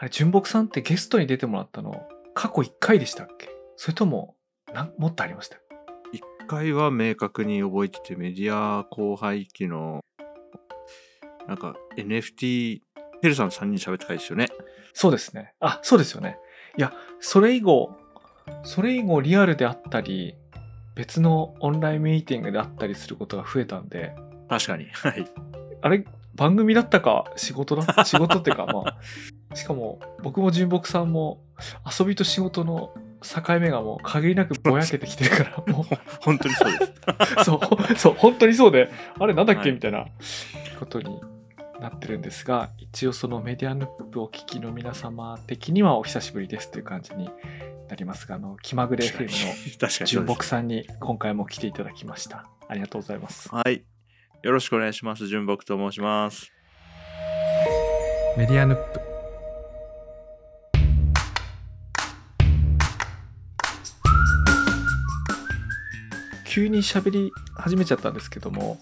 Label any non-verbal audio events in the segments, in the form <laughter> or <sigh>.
あれ、純木さんってゲストに出てもらったの、過去1回でしたっけ？それとも、なんもっとありました？一回は明確に覚えてて、メディア後輩期の、なんか NFT、テルさん3人喋った回ですよね。そうですね。あ、そうですよね。いや、それ以後、それ以後リアルであったり、別のオンラインミーティングであったりすることが増えたんで、確かに。はい。あれ、番組だったか仕事だ仕事っていうか、まあ、しかも僕も純木さんも遊びと仕事の境目がもう限りなくぼやけてきてるから、<laughs> も本当にそうです。う、そう、そう、本当にそうで、あれなんだっけ、はいみたいなことになってるんですが、一応そのメディアヌップをお聞きの皆様的にはお久しぶりですという感じになりますが、あの、気まぐれ FM の確かにそう純。木さんに今回も来ていただきました。ありがとうございます。はい。よろしくお願いします。純木と申します。メディアヌップ。急に喋り始めちゃったんですけども、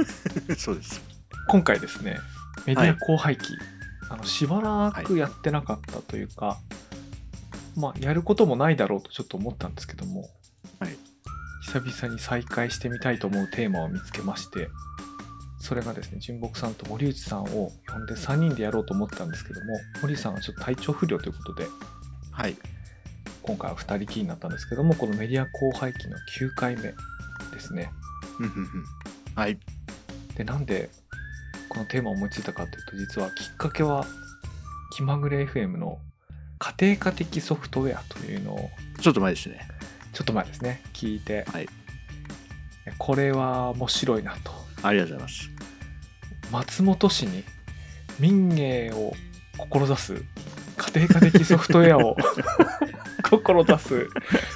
<laughs> そうです。今回ですね、メディア後輩期、あのしばらくやってなかったというか、まあ、やることもないだろうとちょっと思ったんですけども、はい久々に再開してみたいと思うテーマを見つけまして、それがですね、純木さんと森内さんを呼んで3人でやろうと思ったんですけども、森内さんはちょっと体調不良ということで、はい。今回は2人きりになったんですけども、このメディア後輩期の9回目ですね。はい。でなんでこのテーマを思いついたかというと実はきっかけは気まぐれ FM の家庭科的ソフトウェアというのをちょっと前ですね。ちょっと前ですね聞いて、はいこれは面白いなとありがとうございます。松本市に民芸を志す家庭科的ソフトウェアを <laughs> 志す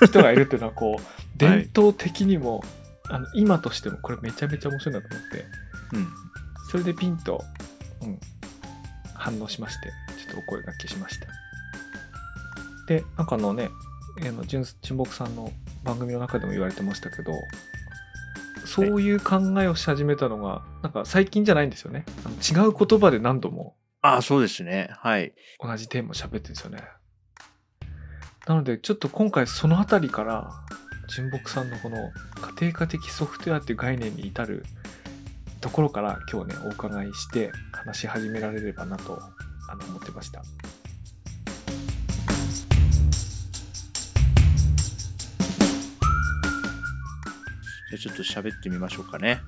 人がいるっていうのはこう伝統的にも、あの今としてもこれめちゃめちゃ面白いなと思ってうん。それでピンと、うん、反応しまして、ちょっとお声掛けしました。で、なんかあのね、純純木さんの番組の中でも言われてましたけど、そういう考えをし始めたのが、なんか最近じゃないんですよね。違う言葉で何度もああ、そうですね。はい。同じテーマを喋ってるんですよね。なので、ちょっと今回そのあたりから、純木さんのこの家庭科的ソフトウェアっていう概念に至るところから今日ね、お伺いして話し始められればなとあの思ってました。じゃあちょっと喋ってみましょうかね。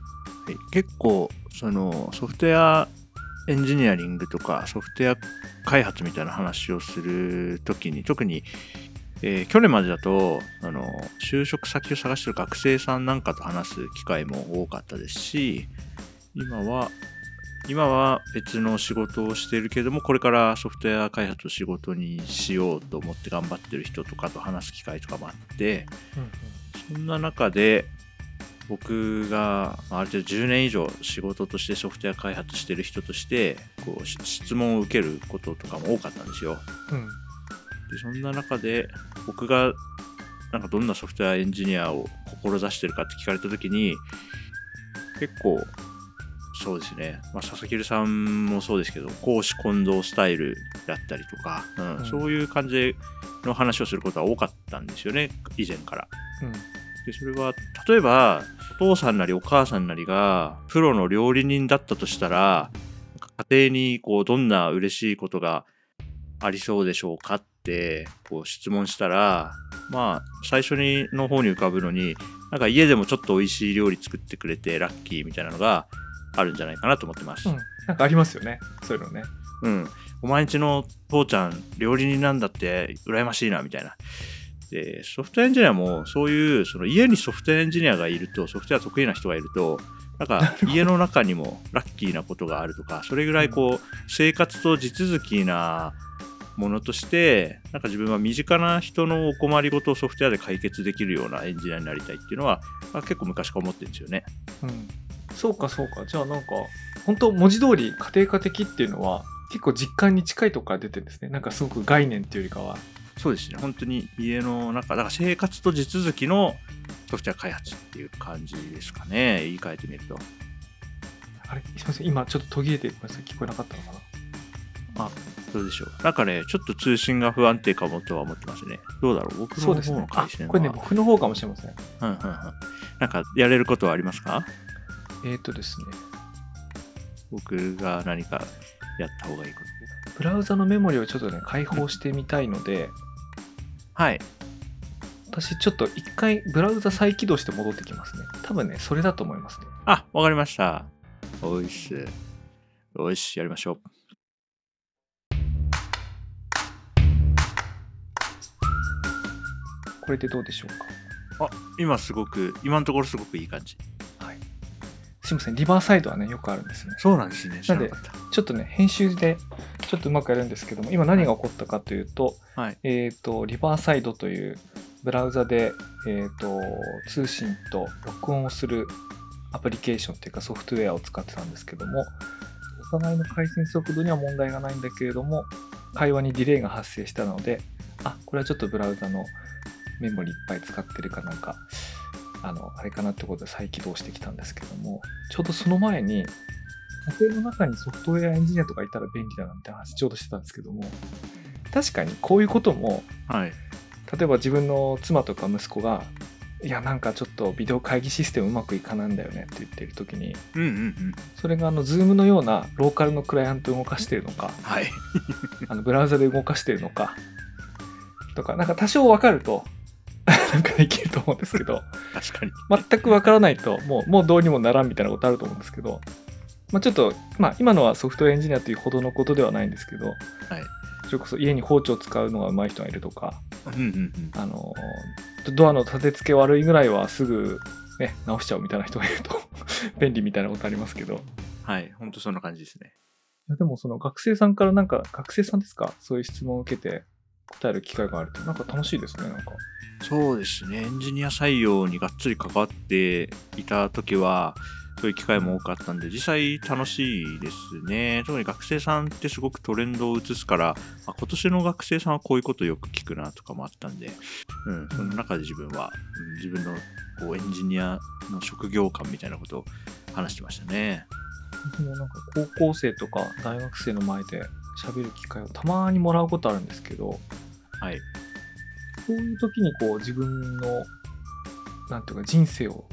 はい、結構、そのソフトウェアエンジニアリングとかソフトウェア開発みたいな話をするときに、特に、えー去年までだとあの就職先を探してる学生さんなんかと話す機会も多かったですし、今は、今は別の仕事をしているけれども、これからソフトウェア開発を仕事にしようと思って頑張ってる人とかと話す機会とかもあって、そんな中で僕がある程度10年以上仕事としてソフトウェア開発してる人としてこう質問を受けることとかも多かったんですよ。うん。でそんな中で僕がなんかどんなソフトウェアエンジニアを志してるかって聞かれた時に結構そうですね、まあ、佐々木さんもそうですけど公私混同スタイルだったりとか、うんうんそういう感じの話をすることは多かったんですよね以前から。うん。でそれは例えばお父さんなりお母さんなりがプロの料理人だったとしたら家庭にこうどんな嬉しいことがありそうでしょうかってこう質問したらまあ最初にの方に浮かぶのになんか家でもちょっと美味しい料理作ってくれてラッキーみたいなのがあるんじゃないかなと思ってます。うん。なんかありますよね。そういうのね。うん、お前んちの父ちゃん料理人なんだって羨ましいなみたいな。でソフトエンジニアもそういうその家にソフトエンジニアがいるとソフトウェア得意な人がいるとなんか家の中にもラッキーなことがあるとかそれぐらいこう生活と地続きなものとしてなんか自分は身近な人のお困りごとをソフトウェアで解決できるようなエンジニアになりたいっていうのは、まあ、結構昔から思ってるんですよね。うん。そうかそうか。じゃあなんか、本当文字通り家庭科的っていうのは結構実感に近いとこから出てるんですね。なんかすごく概念っていうよりかは。そうですね、本当に家の中、だから生活と地続きのソフトウェア開発っていう感じですかね、言い換えてみると。あれ？すみません。今ちょっと途切れてごめんなさい。聞こえなかったのかな？あ、どうでしょう。なんかね、ちょっと通信が不安定かもとは思ってますね。どうだろう僕の方の回線は。これね、僕の方かもしれません。うんうんうん。なんかやれることはありますか？えっ、とですね、僕が何かやった方がいいこと。ブラウザのメモリをちょっとね、開放してみたいので、はい。私ちょっと一回ブラウザ再起動して戻ってきますね。多分ね、それだと思いますね。あ、わかりました。おいっす。よし、やりましょう。これでどうでしょうか？あ、今すごく、今のところすごくいい感じ。はい。すいません、リバーサイドはね、よくあるんですね。そうなんですね。なかった。ちょっとね、編集でちょっとうまくやるんですけども、今何が起こったかというと、はい。えっ、と、リバーサイドというブラウザで、えっ、と、通信と録音をするアプリケーションというかソフトウェアを使ってたんですけども、お互いの回線速度には問題がないんだけれども、会話にディレイが発生したので、あ、これはちょっとブラウザのメモリいっぱい使ってるかなんか、あの、あれかなってことで再起動してきたんですけども、ちょうどその前に、家庭の中にソフトウェアエンジニアとかいたら便利だなみたいな話ちょうどしてたんですけども、確かにこういうことも、はい。例えば自分の妻とか息子が、いや、なんかちょっとビデオ会議システムうまくいかないんだよねって言ってる時に、うんうんうん。それがあの、 Zoomのようなローカルのクライアントを動かしてるのか、はい。あのブラウザで動かしてるのか、とか、なんか多少わかると、なんかできると思うんですけど、<laughs> 確かに。全くわからないと、もう、もうどうにもならんみたいなことあると思うんですけど、まあちょっと、まあ今のはソフトウェアエンジニアというほどのことではないんですけど、はい。それこそ家に包丁使うのが上手い人がいるとか、うんうんうん。あの、ドアの立て付け悪いぐらいはすぐね、直しちゃうみたいな人がいると <laughs> 便利みたいなことありますけど。いはい。ほんとそんな感じですね。やでもその学生さんからなんか、学生さんですか？そういう質問を受けて答える機会があると、なんか楽しいですね、なんか。そうですね。エンジニア採用にがっつり関わっていた時は、そういう機会も多かったんで、実際楽しいですね。特に学生さんってすごくトレンドを移すから、あ今年の学生さんはこういうことよく聞くなとかもあったんで、うん、その中で自分は、うん自分のこうエンジニアの職業観みたいなことを話してましたね。なんか高校生とか大学生の前で喋る機会をたまにもらうことあるんですけど、はい。そういう時にこう自分の、なんていうか人生を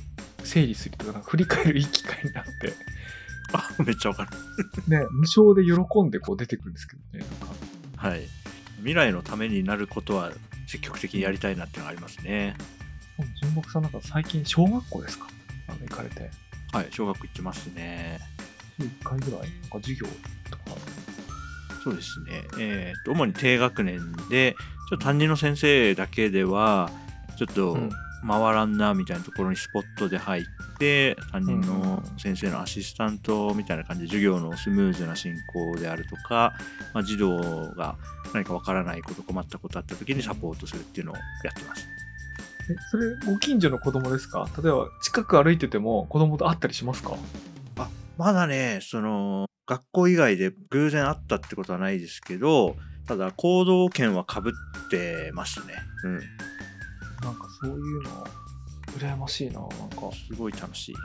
整理するとか、振り返るいい機会になって、<laughs> あ、めっちゃわかる。ね、無償で喜んでこう出てくるんですけどね、なんか。はい。未来のためになることは積極的にやりたいなっていうのがありますね。純木さんなんか最近小学校ですか？あの行かれて。はい。小学校行ってますね。週1回ぐらい？なんか授業とか。そうですね。えっ、と、主に低学年で、ちょっと担任の先生だけでは、ちょっとうん回らんなみたいなところにスポットで入って、担任の先生のアシスタントみたいな感じで授業のスムーズな進行であるとか、まあ、児童が何かわからないこと、困ったことあった時にサポートするっていうのをやってます。え、それご近所の子供ですか？例えば近く歩いてても子供と会ったりしますか？まだね、その、学校以外で偶然会ったってことはないですけど、ただ行動権はかぶってますね。うん。なんかそういうの、羨ましいな、なんか。すごい楽しい。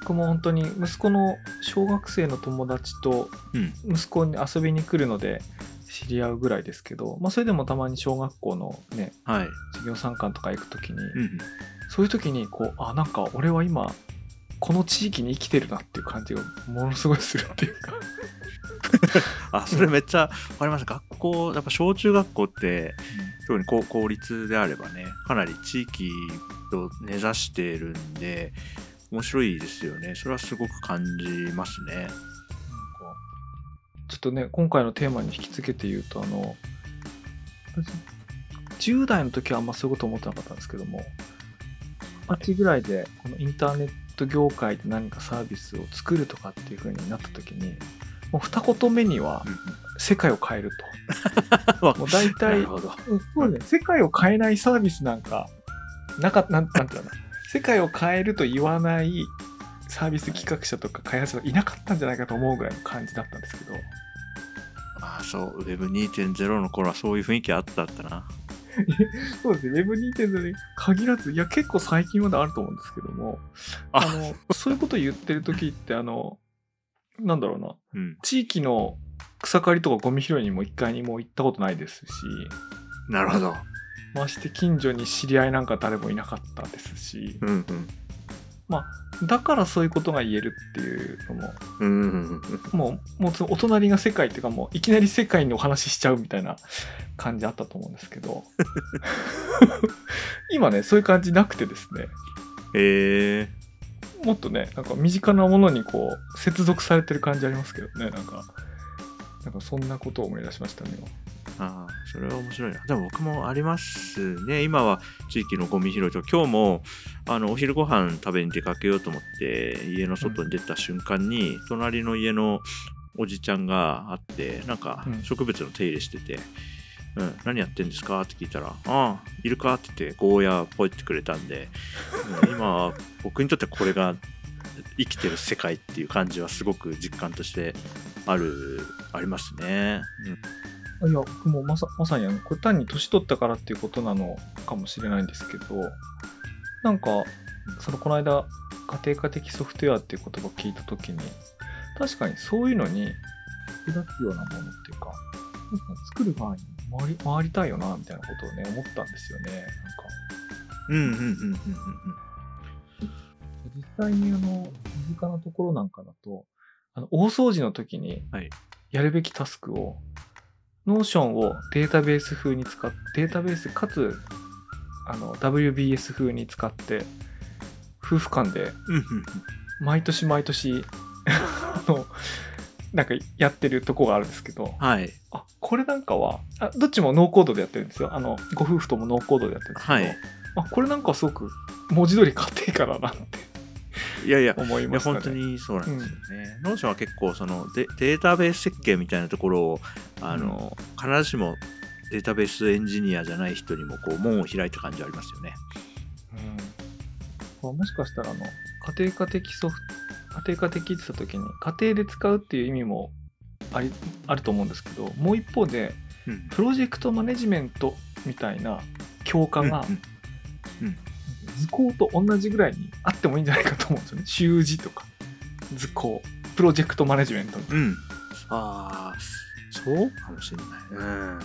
僕も本当に息子の小学生の友達とうん。息子に遊びに来るので知り合うぐらいですけど、まあそれでもたまに小学校のね、はい。授業参観とか行くときに、うん。そういう時にこう、あ、なんか俺は今、この地域に生きてるなっていう感じがものすごいするっていうか。<laughs> あ、それめっちゃわかります。学校、やっぱ小中学校って、特に公公立であればね、かなり地域と根ざしているんで、面白いですよね。それはすごく感じますね。なんかちょっとね、今回のテーマに引き付けて言うと、あの、私、10代の時はあんまそういうこと思ってなかったんですけども、二十歳ぐらいで、このインターネット業界で何かサービスを作るとかっていう風になった時に、もう二言目には世界を変えると。<laughs> もう大な体そうね、世界を変えないサービスなんか、なか <laughs> なんなんていうの世界を変えると言わないサービス企画者とか開発者がいなかったんじゃないかと思うぐらいの感じだったんですけど、あそう、Web2.0 の頃はそういう雰囲気あったったな。<laughs> そうですね、Web2.0 に限らず、いや、結構最近まであると思うんですけども、ああの、そういうこと言ってる時って、あの、なんだろうな、うん。地域の草刈りとかゴミ拾いにも一回にも行ったことないですし、なるほど。まして近所に知り合いなんか誰もいなかったですし、うんうん。だからそういうことが言えるっていうのも、うんうんうんうん。もう、もうお隣が世界っていうかもういきなり世界のお話ししちゃうみたいな感じあったと思うんですけど、<laughs> 今ね、そういう感じなくてですね、えもっとね、なんか身近なものにこう、接続されてる感じありますけどね、なんか、なんかそんなことを思い出しましたね。ああ、それは面白いな。でも僕もありますね。今は地域のゴミ拾いと、今日もあのお昼ご飯食べに出かけようと思って、家の外に出た瞬間に、隣の家のおじちゃんがあって、なんかうん植物の手入れしてて、うん、何やってんですか？って聞いたら、ああ、いるか？って言って、ゴーヤポイってくれたんで、うん今は僕にとってこれが生きてる世界っていう感じはすごく実感としてある、ありますね。うんいや、僕もまさまさにあの、これ単に年取ったからっていうことなのかもしれないんですけど、なんか、そのこの間、家庭科的ソフトウェアっていう言葉を聞いたときに、確かにそういうのに役立つようなものっていうか、作る側に回り回りたいよな、みたいなことをね、思ったんですよね。なんか、うんうんうんうんうんうん。実際にあの、身近なところなんかだと、あの大掃除の時にはいやるべきタスクを、Notion をデータベース風に使って、データベースかつ、あの、WBS 風に使って、夫婦間で毎年毎年、あの、なんかやってるとこがあるんですけど、はい。あ、これなんかは、あどっちもノーコードでやってるんですよ。あの、ご夫婦ともノーコードでやってるんですけど、はいあ、これなんかすごく文字通り家庭科だなっていやいや、思いましたね。本当にそうなんですよね。 Notion は結構そのデデータベース設計みたいなところをあの、必ずしもデータベースエンジニアじゃない人にもこう門を開いた感じありますよね。うんもしかしたらあの家庭科的ソフト家庭科的って言った時に家庭で使うっていう意味もありあると思うんですけどもう一方でうんプロジェクトマネジメントみたいな強化がうん図工と同じぐらいにあってもいいんじゃないかと思うんですよね習字とか図工プロジェクトマネジメントみたいうん。ああ、そうかもしれない。うん。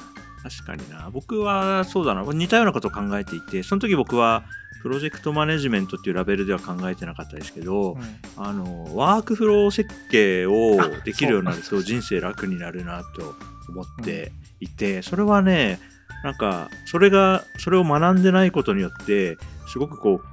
確かにな。僕はそうだな。似たようなことを考えていて、その時僕はプロジェクトマネジメントっていうラベルでは考えてなかったですけど、な、あのワークフロー設計をあできるようになると人生楽になるなと思っていて、それはねなんかそれがそれを学んでないことによってすごくこう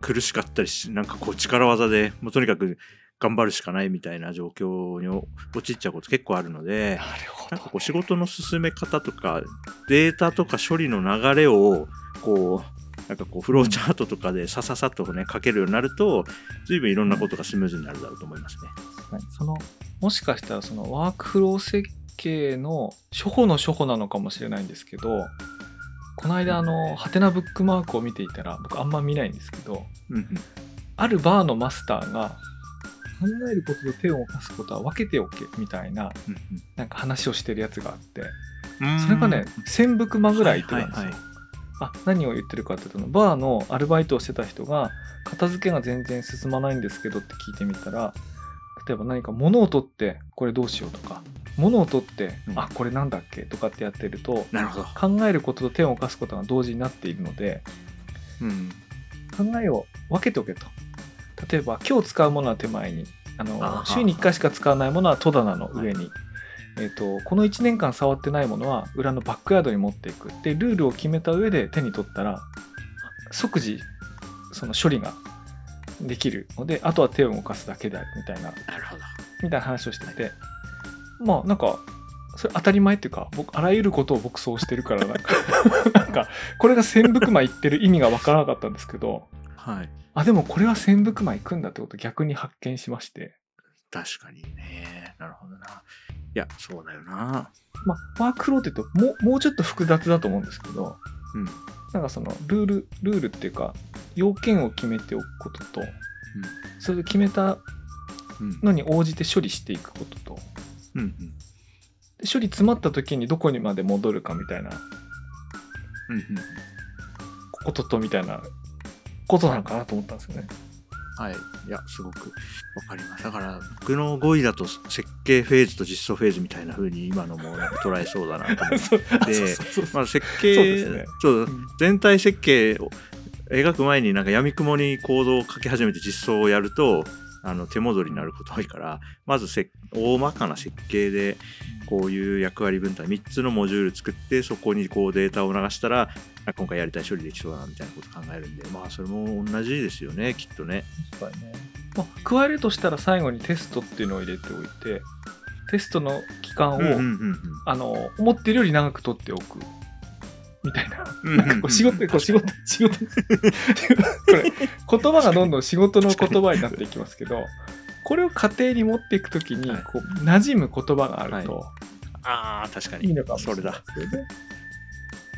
苦しかったりしなんかこう力技でもうとにかく頑張るしかないみたいな状況に陥っちゃうこと結構あるのでなるほどなんかこう仕事の進め方とかデータとか処理の流れをこうなんかこうフローチャートとかでさささっとね書けるようになると随分いろんなことがスムーズになるだろうと思いますね。はい。そのもしかしたらそのワークフロー設計の初歩の初歩なのかもしれないんですけどこの間あのハテナブックマークを見ていたら僕あんま見ないんですけどうんあるバーのマスターが考えることと手を動かすことは分けておけみたいなうんなんか話をしてるやつがあってうん。それがね1000ブクマぐらい言ってたんですよ、はいはい。あ何を言ってるかっていうとバーのアルバイトをしてた人が片付けが全然進まないんですけどって聞いてみたら例えば何か物を取ってこれどうしようとか物を取って、うん。あこれなんだっけとかってやってるとなるほど。考えることと手を動かすことが同時になっているのでうん。考えを分けておけと。例えば今日使うものは手前にあの週に1回しか使わないものは戸棚の上に、えー、とこの1年間触ってないものは裏のバックヤードに持っていくでルールを決めた上で手に取ったら即時その処理ができるのであとは手を動かすだけであるみたいな。みたいな話をしててまあなんかそれ当たり前っていうか僕あらゆることを僕そうしてるからなんか <laughs> なんかこれが千福間言ってる意味がわからなかったんですけどはい。あでもこれは千福間行くんだってことを逆に発見しまして確かにね。なるほどな。いや、そうだよな。まあワークフローって言うともうもうちょっと複雑だと思うんですけどうん。なんかそのルールルールっていうか要件を決めておくことと、それで決めたうん。のに応じて処理していくこととうん。うん。で処理詰まった時にどこにまで戻るかみたいなうん。こととみたいなことなのかなと思ったんですよね。はい。いや、すごくわかります。だから、僕の語彙だと設計フェーズと実装フェーズみたいな風に今のも捉えそうだなと思って。まあ、設そう計ですねそううん全体設計を描く前になんか闇雲にコードを書き始めて実装をやるとあの手戻りになること多いからまずせ大まかな設計でこういう役割分担3つのモジュール作ってそこにこうデータを流したらあ今回やりたい処理できそうだなみたいなこと考えるんでまあそれも同じですよねきっとね。確かにね。まあ、加えるとしたら最後にテストっていうのを入れておいて、テストの期間を、うんうんうんあの、思ってるより長く取っておく。みたいな。うんなんかこう仕事、こう仕事、仕事、<laughs> これ、言葉がどんどん仕事の言葉になっていきますけど、これを家庭に持っていくときに、はい。こう、馴染む言葉があると、ああ確かに。いいのかもしれない。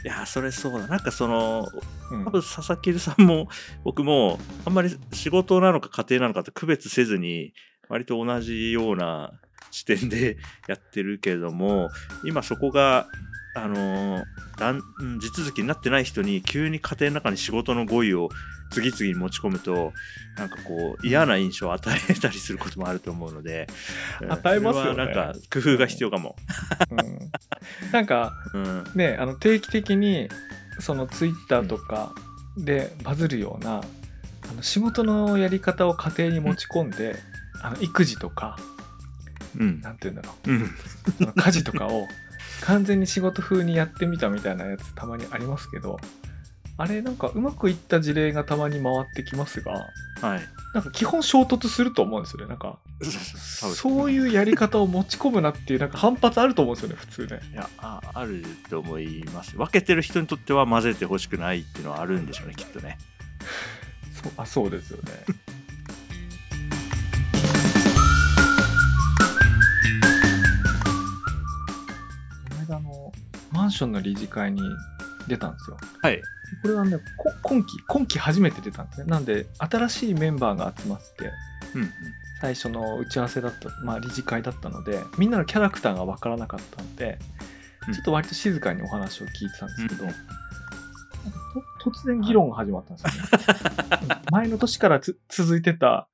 いやそれそうだ。なんかそのうん。多分佐々木さんも僕もあんまり仕事なのか家庭なのかって区別せずに割と同じような視点でやってるけれども今そこがあのだんうん地続きになってない人に急に家庭の中に仕事の語彙を次々に持ち込むとなんかこう嫌な印象を与えたりすることもあると思うのでうん。与えますよね。なんか工夫が必要かも。うん。なんか、うん。ね、あの定期的にそのツイッターとかでバズるような、あの仕事のやり方を家庭に持ち込んで、あの育児とかうん。なんて言うんだろう。ん。うその家事とかを完全に仕事風にやってみたみたいなやつたまにありますけどあれなんかうまくいった事例がたまに回ってきますがはい。なんか基本衝突すると思うんですよね。なんか <laughs> そうういうやり方を持ち込むなっていうなんか反発あると思うんですよね普通ね。いやああると思います。分けてる人にとっては混ぜてほしくないっていうのはあるんでしょうねきっとね。<laughs> そうあそうですよね。マンションの理事会に出たんですよ。はいこれはねこ今期今期初めて出たんですね。なんで新しいメンバーが集まってうんうん最初の打ち合わせだった、まあ、理事会だったのでみんなのキャラクターが分からなかったので、うんちょっと割と静かにお話を聞いてたんですけど、うん突然議論が始まったんですよね。<laughs> 前の年からつ続いてた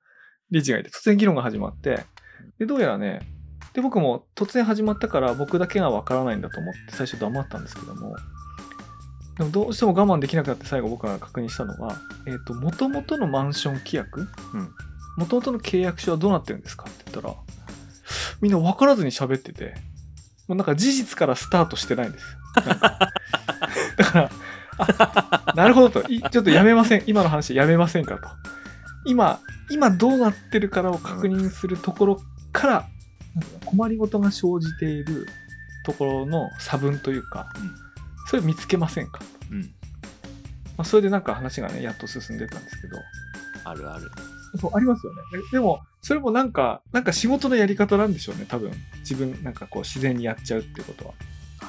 理事がいて突然議論が始まってでどうやらねで僕も突然始まったから僕だけが分からないんだと思って最初黙ったんですけども。でもどうしても我慢できなくなって最後僕が確認したのは、えっ、と、元々のマンション規約うん。元々の契約書はどうなってるんですか？って言ったら、みんな分からずに喋ってて、もうなんか事実からスタートしてないんですよ。だから、あなるほどと、いちょっとやめません、今の話やめませんかと。今、今どうなってるからを確認するところから、困りごとが生じているところの差分というか、それ見つけませんか？と。うんまあ、それでなんか話がね、やっと進んでたんですけど、あるあるそう、ありますよね。ででも、それもなんか、なんか仕事のやり方なんでしょうね、多分。自分、なんかこう、自然にやっちゃうってことは。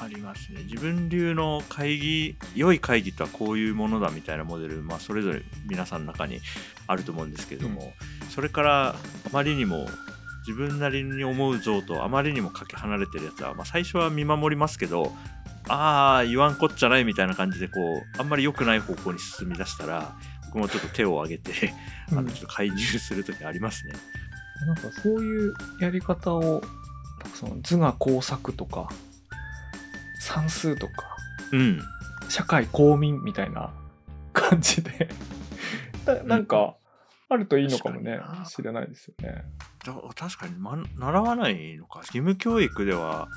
ありますね自分流の会議良い会議とはこういうものだみたいなモデル、まあ、それぞれ皆さんの中にあると思うんですけれども、それからあまりにも自分なりに思う像とあまりにもかけ離れてるやつは、まあ、最初は見守りますけどああ言わんこっちゃないみたいな感じでこうあんまり良くない方向に進み出したら僕もちょっと手を挙げてあ <laughs> うんのちょっと介入する時ありますね。なんかそういうやり方を、その図画工作とか、算数とか、うん社会公民みたいな感じで、な <laughs> なんか、あるといいのかもね知らないですよね。だ確かに、ま、習わないのか義務教育では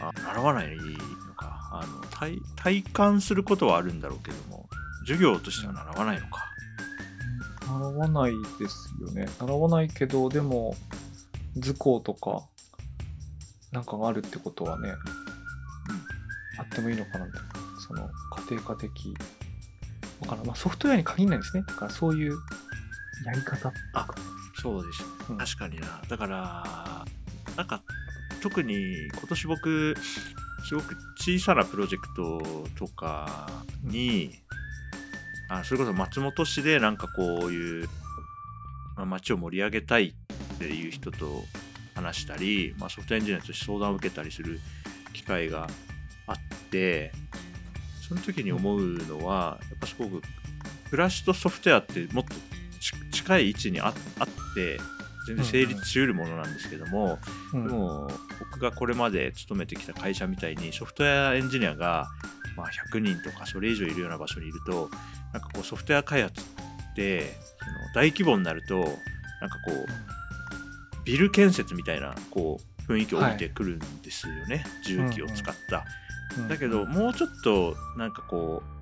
あ習わないのかあの体体感することはあるんだろうけども授業としては習わないのか、習わないですよね。習わないけど、でも、図工とか、なんかがあるってことはね、あってもいいのかなって。その、家庭科的。わからん。まあ、ソフトウェアに限らないんですね。だから、そういうやり方とか。そうです。うん。確かにな。だからなんか特に今年僕すごく小さなプロジェクトとかに、あそれこそ松本市でなんかこういう、まあ、街を盛り上げたいっていう人と話したり、まあ、ソフトエンジニアとして相談を受けたりする機会があってその時に思うのはやっぱすごく暮らしとソフトウェアってもっとち近い位置にああって全然成立しうるものなんですけども、うんでも僕がこれまで勤めてきた会社みたいにソフトウェアエンジニアが、まあ、100人とかそれ以上いるような場所にいるとなんかこうソフトウェア開発ってその大規模になるとなんかこうビル建設みたいなこう雰囲気を帯びてくるんですよね、重機を使った。うん。だけどもうちょっとなんかこう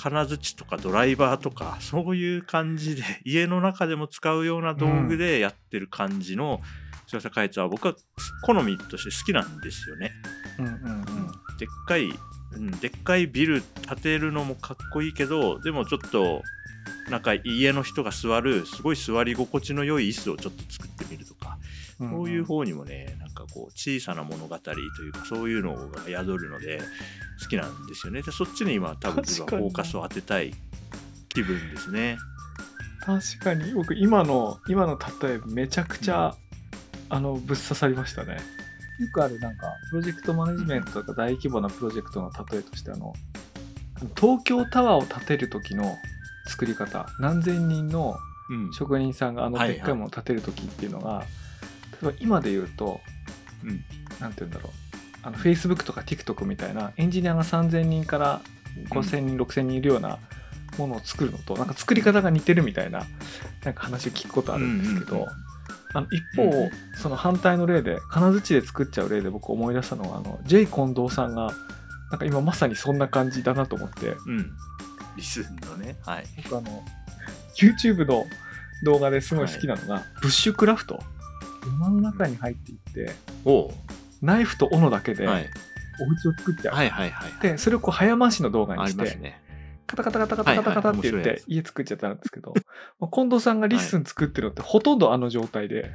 金槌とかドライバーとか <laughs> そういう感じで <laughs> 家の中でも使うような道具でやってる感じの強さ開発は僕は好みとして好きなんですよね。うんうんうん。でっかい、うん、でっかいビル建てるのもかっこいいけどでもちょっとなんか家の人が座るすごい座り心地の良い椅子をちょっと作ってみるとそういう方にもね、なんかこう、小さな物語というか、そういうのが宿るので、好きなんですよね。で、そっちに今、多分自分はフォーカスを当てたい気分ですね。確かに。僕今の今の例えめちゃくちゃ、あのぶっ刺さりましたね。よくあるなんかプロジェクトマネジメントとか大規模なプロジェクトの例えとしてあの東京タワーを建てる時の作り方。何千人のうん。職人さんがあのはいはい。でっかいものを建てる時っていうのが、例えば今で言うとうん。なんて言うんだろうあの Facebook とか TikTok みたいなエンジニアが3000人から5000人、6000人いるようなものを作るのとなんか作り方が似てるみたいななんか話を聞くことあるんですけど、あの一方、その反対の例で金槌で作っちゃう例で僕思い出したのはあの J 近藤さんがなんか今まさにそんな感じだなと思ってうん。リスンのね。はい。僕あの YouTube の動画ですごい好きなのが、ブッシュクラフト山の中に入っていってナイフと斧だけでおはい。家を作っちゃう、はいはいはい。でそれをこう早回しの動画にして、ね。カタカタカタカタカタカタって言って家作っちゃったんですけど、まあ近藤さんが LISTEN 作ってるのってほとんどあの状態で、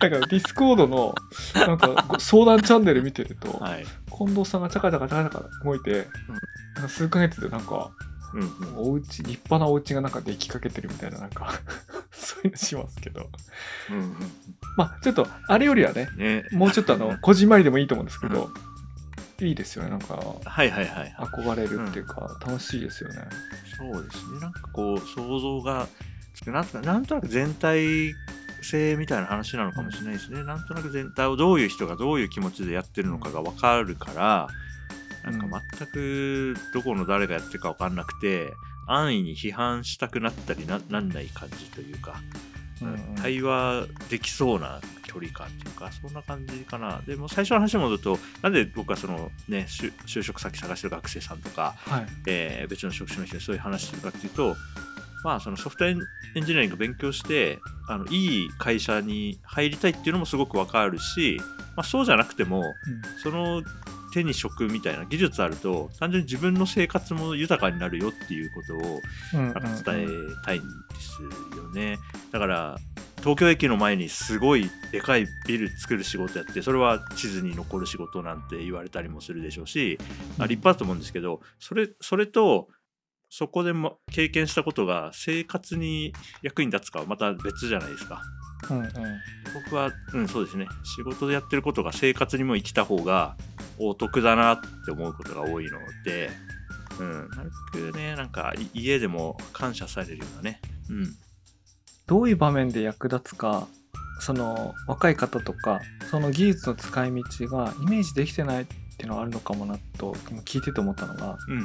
だから Discord のなんかご相談チャンネル見てると、はい。近藤さんがチャカチャカチャカチャカ動いて、なんか数ヶ月でなんかうんうん。お家立派なお家がなんかできかけてるみたいななんか <laughs> そういうのしますけどうんうんまあちょっとあれよりはねうん。ね。もうちょっとあの <laughs> こじんまりでもいいと思うんですけど、いいですよねなんかはいはいはい。憧れるっていうか、楽しいですよね。そうですね。なんかこう、想像がなんとなんとなく全体性みたいな話なのかもしれないですね。なんとなく全体をどういう人がどういう気持ちでやってるのかが分かるから、なんか全くどこの誰がやってるか分かんなくて、安易に批判したくなったりななんない感じというか、うんうん対話できそうな距離感っていうか、そんな感じかな。でもう最初の話に戻ると、なんで僕はそのね、就就職先探してる学生さんとか、はい。えー別の職種の人にそういう話するかっていうと、まあ、そのソフトエンジニアリング勉強してあのいい会社に入りたいっていうのもすごくわかるし、まあ、そうじゃなくてもその手に職みたいな技術あると単純に自分の生活も豊かになるよっていうことをなんか伝えたいんですよね。だから東京駅の前にすごいでかいビル作る仕事やってそれは地図に残る仕事なんて言われたりもするでしょうし、まあ、立派だと思うんですけどそれそれとそこでも経験したことが生活に役に立つかはまた別じゃないですか。うんうん。僕は、うん、そうですね。仕事でやってることが生活にも生きた方がお得だなって思うことが多いので、うん、なるべくねなんかい家でも感謝されるようなね、うん、どういう場面で役立つかその若い方とかその技術の使い道がイメージできてないっていうのはあるのかもなと今聞いてて思ったのがうん、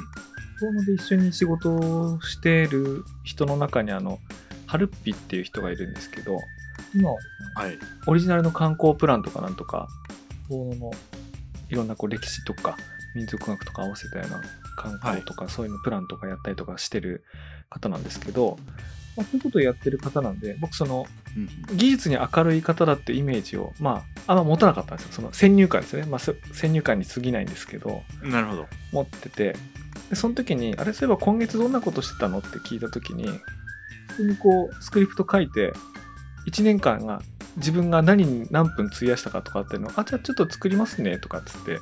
遠野で一緒に仕事をしてる人の中にあのハルッピっていう人がいるんですけど今はい、オリジナルの観光プランとかなんとか遠野のいろんなこう歴史とか民族学とか合わせたような観光とか、そういうのプランとかやったりとかしてる方なんですけど、まあ、そういうことをやってる方なんで僕そのうん技術に明るい方だってイメージをまああんま持たなかったんですよ。その先入観ですね、まあ、せ先入観に過ぎないんですけどうん、なるほど。持ってて。でその時にあれそういえば今月どんなことしてたの？って聞いた時に普通にこうスクリプト書いて1年間が自分が何に何分費やしたかとかっていうのをあじゃあちょっと作りますねとかっつって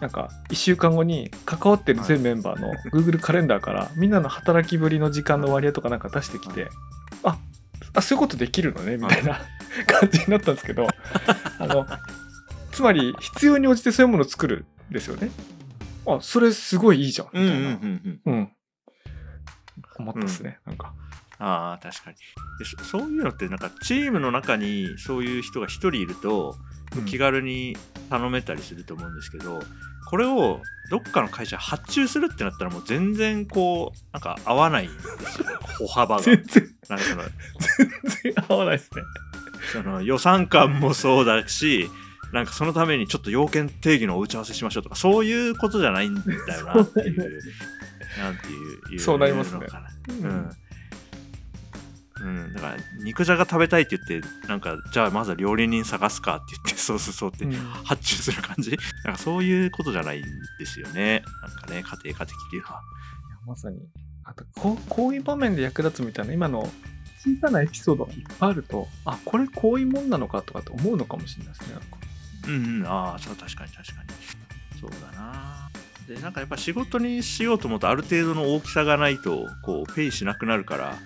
なんか1週間後に関わってる全メンバーの <laughs> Google カレンダーからみんなの働きぶりの時間の割合とかなんか出してきてああそういうことできるのねみたいな <laughs> 感じになったんですけど <laughs> あのつまり必要に応じてそういうものを作るんですよね。あそれすごいいいじゃんみたいな。うんうんうんうん。うん。思ったっすね、なんかああ確かに。でそそういうのってなんかチームの中にそういう人が一人いるとうん。気軽に頼めたりすると思うんですけど、これをどっかの会社発注するってなったらもう全然こうなんか合わないんですよ。歩幅が。<laughs> 全然。なんかその全然合わないですね。その予算感もそうだしなんかそのためにちょっと要件定義のお打ち合わせしましょうとかそういうことじゃないんだよなっていう。<laughs> なんていうそうなりますね。うん。うんうん、だから肉じゃが食べたいって言ってなんかじゃあまずは料理人探すかって言ってそうそうそうってうん。発注する感じ？なんかそういうことじゃないんですよね。なんかね家庭科的っていうのはまさに。あとこうこういう場面で役立つみたいな今の小さなエピソードがいっぱいあるとあこれこういうもんなのかとかって思うのかもしれないですね。うんうんああ確かに確かに。そうだな。でなんかやっぱ仕事にしようと思うとある程度の大きさがないとこうペイしなくなるから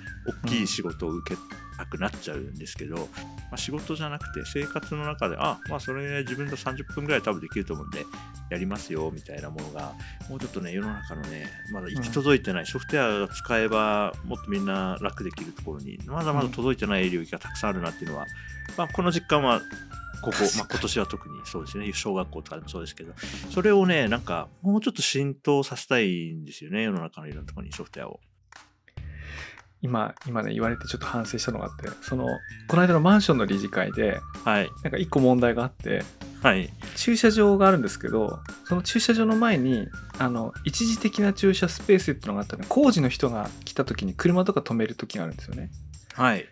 大きい仕事を受けたくなっちゃうんですけど、まあ、仕事じゃなくて生活の中であまあそれ自分と30分ぐらい多分できると思うんでやりますよみたいなものがもうちょっとね世の中のねまだ行き届いてない、ソフトウェアが使えばもっとみんな楽できるところにまだまだ届いてない領域がたくさんあるなっていうのは、まあ、この実感はここ、まあ、今年は特にそうですね小学校とかでもそうですけどそれをねなんかもうちょっと浸透させたいんですよね世の中のいろんなところにソフトウェアを。今今ね言われてちょっと反省したのがあってそのこの間のマンションの理事会ではい。なんか一個問題があってはい。駐車場があるんですけどその駐車場の前にあの一時的な駐車スペースっていうのがあったの。で工事の人が来た時に車とか止める時があるんですよね。はい。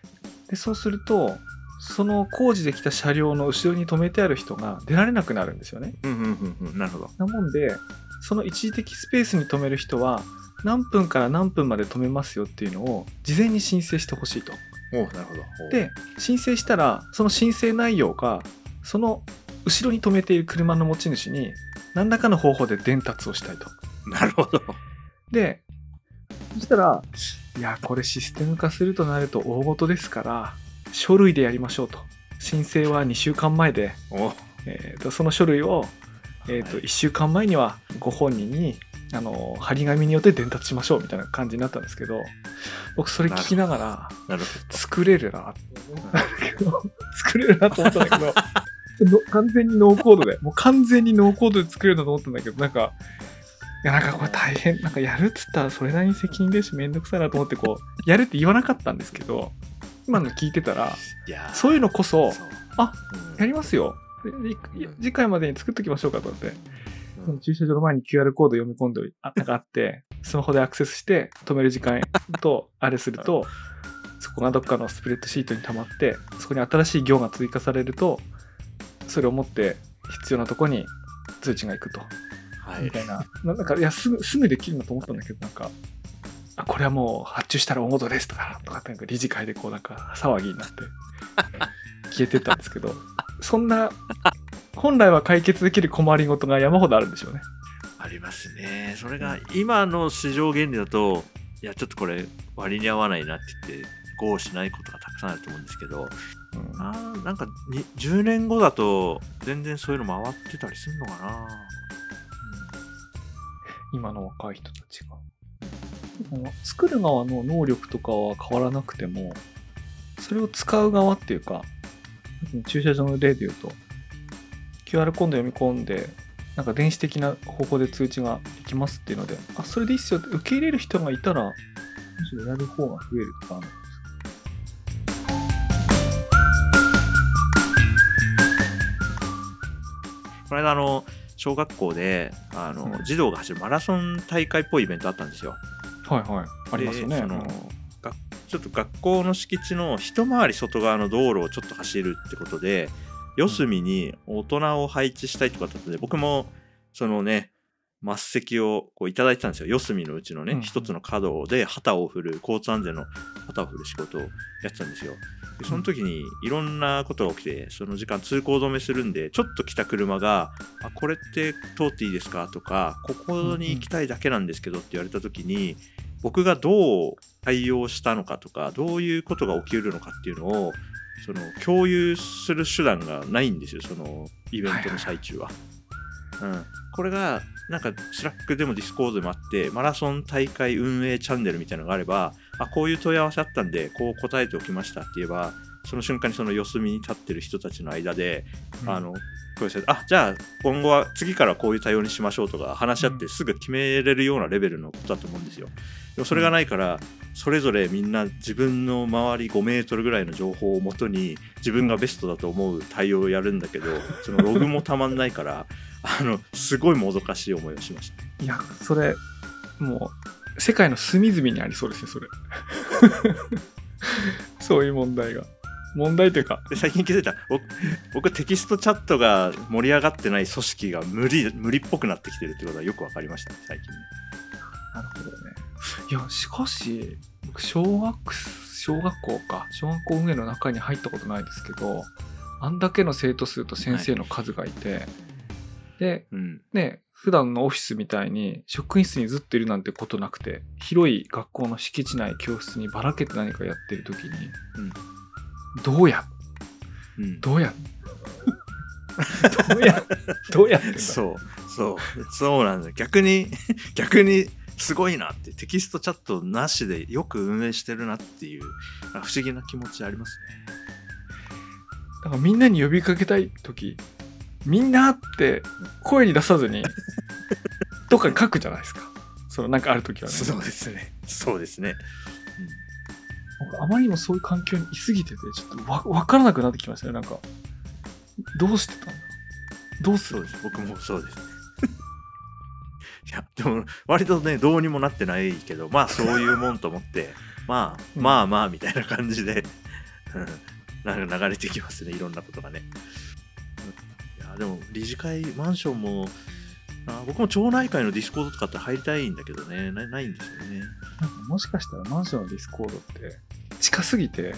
でそうするとその工事で来た車両の後ろに止めてある人が出られなくなるんですよね。うんうんうんうん。なるほど。なもんでその一時的スペースに止める人は何分から何分まで止めますよっていうのを事前に申請してほしいと。おうなるほど。で申請したらその申請内容がその後ろに止めている車の持ち主に何らかの方法で伝達をしたいと。なるほど。でそしたらいやこれシステム化するとなると大事ですから書類でやりましょうと。申請は2週間前で、えーとその書類を、えーとはい。1週間前にはご本人にあの張り紙によって伝達しましょうみたいな感じになったんですけど僕それ聞きながら作れるな。<laughs> 作れるなと思ったんだけどの完全にノーコードでもう完全にノーコードで作れるなと思ったんだけどなんかいやなんかこれ大変。なんかやるっつったらそれなりに責任ですしめんどくさいなと思ってこうやるって言わなかったんですけど今の聞いてたらそういうのこそあうん。やりますよ。次回までに作っときましょうかと思って。うんその駐車場の前に QR コード読み込んであなんかあってスマホでアクセスして止める時間とあれするとそこがどっかのスプレッドシートに溜まってそこに新しい行が追加されるとそれを持って必要なとこに通知が行くと。はい。みたいな。ななんかいやすぐすぐできるなと思ったんだけどなんかあこれはもう発注したら大事ですとかとかってなんか理事会でこうなんか騒ぎになって消えてったんですけどそんな本来は解決できる困りごとが山ほどあるんでしょうね。ありますね。それが今の市場原理だと、いや、ちょっとこれ割に合わないなって言って、合しないことがたくさんあると思うんですけど、うんあーなんかに10年後だと全然そういうの回ってたりするのかな。今の若い人たちが。作る側の能力とかは変わらなくても、それを使う側っていうか、駐車場の例で言うと、QR コード読み込んで、なんか電子的な方法で通知ができますっていうので、あ、それでいいっすよって受け入れる人がいたら、むしろやる方が増えるとかあるんですこの間、あの、小学校であの、うん児童が走るマラソン大会っぽいイベントあったんですよ。はいはい。ありますよね。でそのがちょっと学校の敷地の一回り外側の道路をちょっと走るってことで四隅に大人を配置したいとかだったので僕もそのね末席をこういただいてたんですよ。四隅のうちのねうん一、つの角で旗を振る交通安全の旗を振る仕事をやってたんですよ。でその時にいろんなことが起きてその時間通行止めするんでちょっと来た車が「あこれって通っていいですか?」とか「ここに行きたいだけなんですけど」って言われた時に僕がどう対応したのかとかどういうことが起きるのかっていうのをその共有する手段がないんですよそのイベントの最中は。うん、これがなんか Slack でもディスコードでもあってマラソン大会運営チャンネルみたいなのがあればあこういう問い合わせあったんでこう答えておきましたって言えばその瞬間にその四隅に立ってる人たちの間で、あのこういうあじゃあ今後は次からこういう対応にしましょうとか話し合ってすぐ決めれるようなレベルのことだと思うんですよ。でもそれがないからそれぞれみんな自分の周り5メートルぐらいの情報をもとに自分がベストだと思う対応をやるんだけどそのログもたまんないからあのすごいもどかしい思いをしました。いやそれもう世界の隅々にありそうですねそれ。<laughs> そういう問題が問題というか。で最近気づいた。僕僕テキストチャットが盛り上がってない組織が無理無理っぽくなってきてるってことはよく分かりましたね最近ね。なるほどね。いやしかし僕小学小学校か。小学校運営の中に入ったことないですけどあんだけの生徒数と先生の数がいて、でうん。ね普段のオフィスみたいに職員室にずっといるなんてことなくて広い学校の敷地内教室にばらけて何かやってる時に、どうや？うん、どうや？どうや？<laughs> どうや？ってんだそうそう。そうなんだ逆に <laughs> 逆にすごいなって。テキストチャットなしでよく運営してるなっていうあ不思議な気持ちありますね。だからみんなに呼びかけたい時みんなって声に出さずに <laughs> どっかに書くじゃないですか。そのなんかある時はね。そうですね。そうですね。僕あまりにもそういう環境にいすぎててちょっとわ分からなくなってきましたねなんかどうしてたんだろうどうするそうです。僕もそうです。<laughs> いや、でも、割とね、どうにもなってないけど、まあ、そういうもんと思って、<laughs> まあ、うんまあまあ、みたいな感じで、うんなんか流れてきますね、いろんなことがね。うんいや、でも、理事会、マンションも、あ僕も町内会の Discord とかって入りたいんだけどね、なないんですよね。なんかもしかしたらマンションの Discord って近すぎて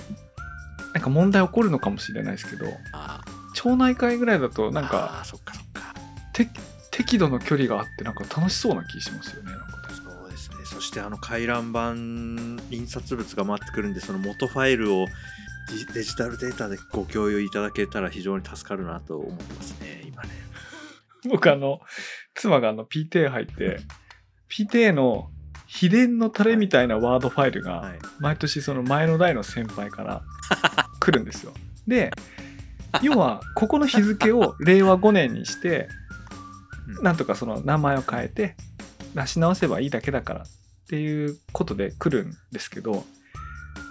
なんか問題起こるのかもしれないですけどあ町内会ぐらいだとあ、なんかあーそっかそっか。て適度の距離があってなんか楽しそうな気しますよねなんかねそうですね。そしてあの回覧板印刷物が回ってくるんで、その元ファイルをデデジタルデータでご共有いただけたら非常に助かるなと思ってますね、今ね。僕あの妻があの PTA 入って PTA の秘伝のタレみたいなワードファイルがはい。毎年その前の代の先輩から <laughs> 来るんですよ。で要はここの日付を令和5年にしてうんなんとかその名前を変えて出し直せばいいだけだからっていうことで来るんですけど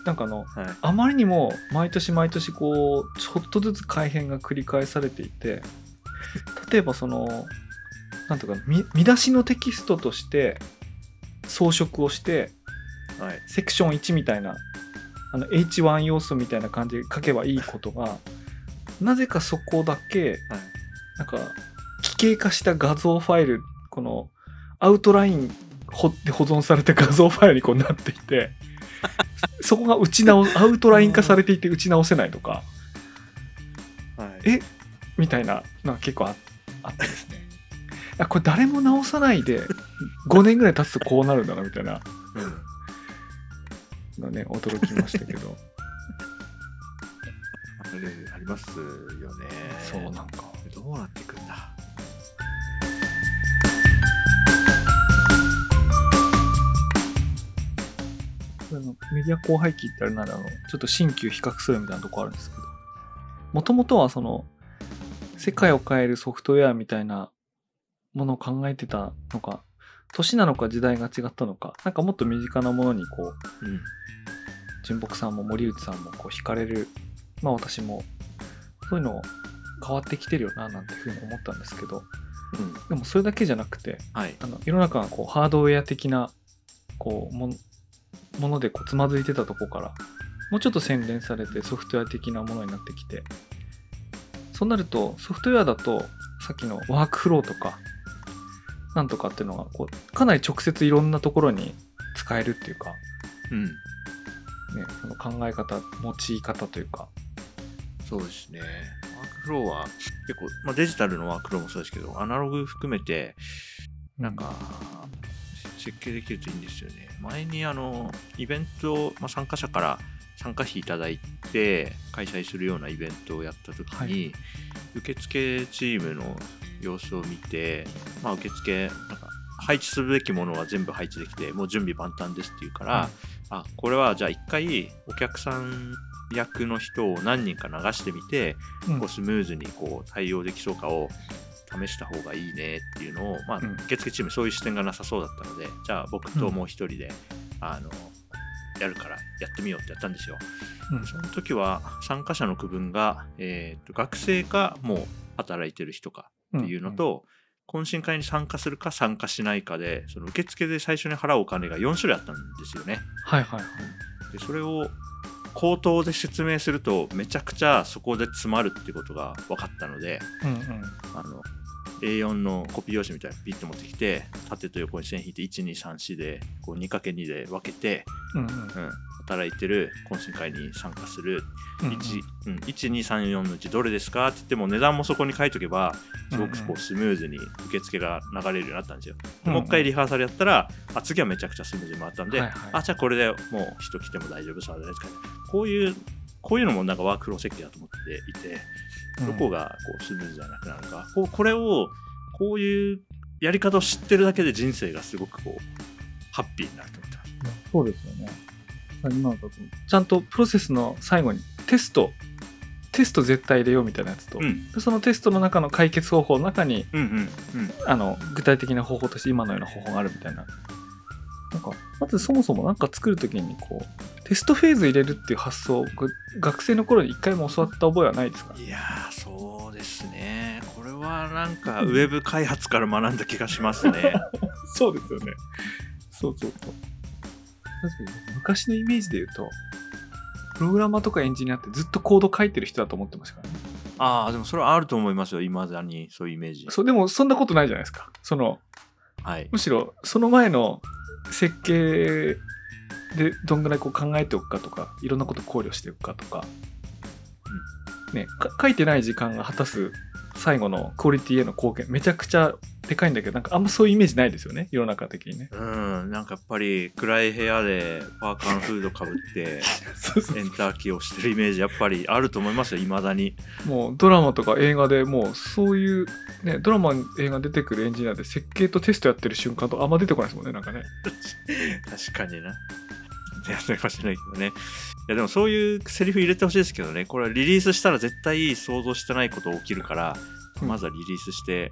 なんかあのはい。あまりにも毎年毎年こうちょっとずつ改変が繰り返されていて <laughs> 例えばそのなんとか見見出しのテキストとして装飾をしてはい。セクション1みたいなあの H1 要素みたいな感じで書けばいいことがなぜかそこだけはい。なんか奇形化した画像ファイルこのアウトラインほで保存された画像ファイルにこうなっていて <laughs> そこが打ち直アウトライン化されていて打ち直せないとかはい。え？みたいなのが結構ああってですねあこれ誰も直さないで5年ぐらい経つとこうなるんだなみたいなうん。のね驚きましたけどあれありますよね。そうなんかどうなっていくんだ。これのメディア荒廃期ってあれならあのちょっと新旧比較するみたいなとこあるんですけどもともとはその世界を変えるソフトウェアみたいなものを考えてたのか年なのか時代が違ったのかなんかもっと身近なものにこううん。純木さんも森内さんもこう惹かれるまあ私もそういうの変わってきてるよななんていうふうに思ったんですけどうん。でもそれだけじゃなくてはい。あの世の中がこうハードウェア的なこうもんものでこうつまずいてたとこからもうちょっと洗練されてソフトウェア的なものになってきてそうなるとソフトウェアだとさっきのワークフローとかなんとかっていうのがこうかなり直接いろんなところに使えるっていうか、うん。ね、その考え方用い方というかそうですね。ワークフローは結構、まあ、デジタルのワークフローもそうですけど、アナログ含めて、なんか、設計できるといいんですよね。前にあの、イベント、まあ、参加者から参加費いただいて開催するようなイベントをやった時に、はい受付チームの様子を見て、まあ、受付なんか配置すべきものは全部配置できてもう準備万端ですっていうから、あこれはじゃあ一回お客さん役の人を何人か流してみて、うん。こうスムーズにこう対応できそうかを試した方がいいねっていうのを、まあうん。受付チームそういう視点がなさそうだったのでじゃあ僕ともう一人で、あのやるからやってみようってやったんですよ。うん。その時は参加者の区分が、えーと学生かもう働いてる人かっていうのと、懇親会に参加するか参加しないかでその受付で最初に払うお金が4種類あったんですよね。はいはいはい。でそれを口頭で説明するとめちゃくちゃそこで詰まるってことが分かったのでうんうん。あの A4 のコピー用紙みたいなのピッと持ってきて縦と横に線引いて1234でこう 2×2 で分けて、うんうん。うん、働いてる懇親会に参加するうんうん。1うん1234のうちどれですか？って言っても値段もそこに書いとけばすごくこうスムーズに受付が流れるようになったんですよ。うんもう一回リハーサルやったらあ次はめちゃくちゃスムーズに回ったんで、はいはい。あじゃあこれでもう人来ても大丈夫そうじゃな。いですか、こういうこういうのもなんかワークフロー設計だと思っていてどこがこうスムーズじゃなくなるのか、こうこれをこういうやり方を知ってるだけで人生がすごくこうハッピーになると思ってます。そうですよね。今だとちゃんとプロセスの最後にテスト、テスト絶対入れようみたいなやつと、うんでそのテストの中の解決方法の中にうんうんうんあの具体的な方法として今のような方法があるみたいな。なんかまずそもそも何か作るときにこうテストフェーズ入れるっていう発想が学生の頃に一回も教わった覚えはないですか？いやーそうですねこれはなんかウェブ開発から学んだ気がしますね。<laughs> そうですよね。そうそうそう。確かに昔のイメージで言うと、プログラマーとかエンジニアってずっとコード書いてる人だと思ってましたからね。ああでもそれはあると思いますよいまだにそういうイメージ。そうでもそんなことないじゃないですか。そのはいむしろその前の設計でどんぐらいこう考えておくかとかいろんなこと考慮しておくかとか、ね、か書いてない時間が果たす最後のクオリティへの貢献めちゃくちゃでかいんだけどなんかあんまそういうイメージないですよね世の中的にね。うんなんかやっぱり暗い部屋でパーカーのフードかぶって <laughs> エンターキーをしてるイメージやっぱりあると思いますよいまだに。もうドラマとか映画でもうそういう、ね、ドラマ映画出てくるエンジニアで設計とテストやってる瞬間とあんま出てこないですもんねなんかね。<laughs> 確かにな。やってもしれないけどね。いやでもそういうセリフ入れてほしいですけどね、これはリリースしたら絶対想像してないこと起きるから、うんまずはリリースして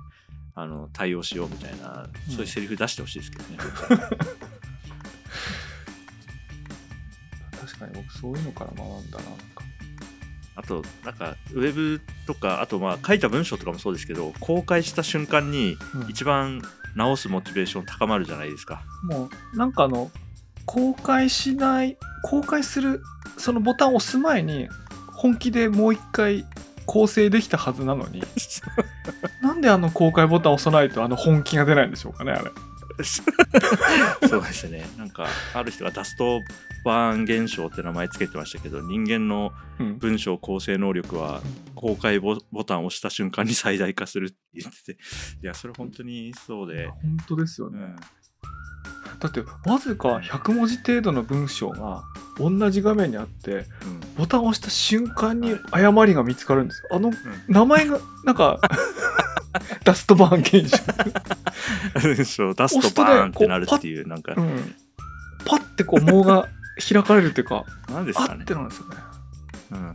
あの対応しようみたいな、うんそういうセリフ出してほしいですけどね。確かに僕そういうのから学んだななんか。あと、なんか、ウェブとか、あと、まあ、書いた文章とかもそうですけど、公開した瞬間にうん一番直すモチベーション高まるじゃないですか。もうなんかあの公開しない公開するそのボタンを押す前に本気でもう一回構成できたはずなのになんであの公開ボタンを押さないとあの本気が出ないんでしょうかねあれ。<laughs> そうですね。なんか、ある人がダストバーン現象って名前つけてましたけど、人間のうん。文章構成能力は公開ボボタンを押した瞬間に最大化するって言ってて、いや、それ本当にそうで、本当ですよね、うん、だってわずか100文字程度の文章が同じ画面にあってボタンを押した瞬間に誤りが見つかるんですよ。あの名前がなんか <laughs> ダストバーン現象。文章出すとバーンってなるっていう、なんか。う、ん、パッてこう網が開かれるっていうか <laughs> なんですかね。あっ。てなんですよね。うん。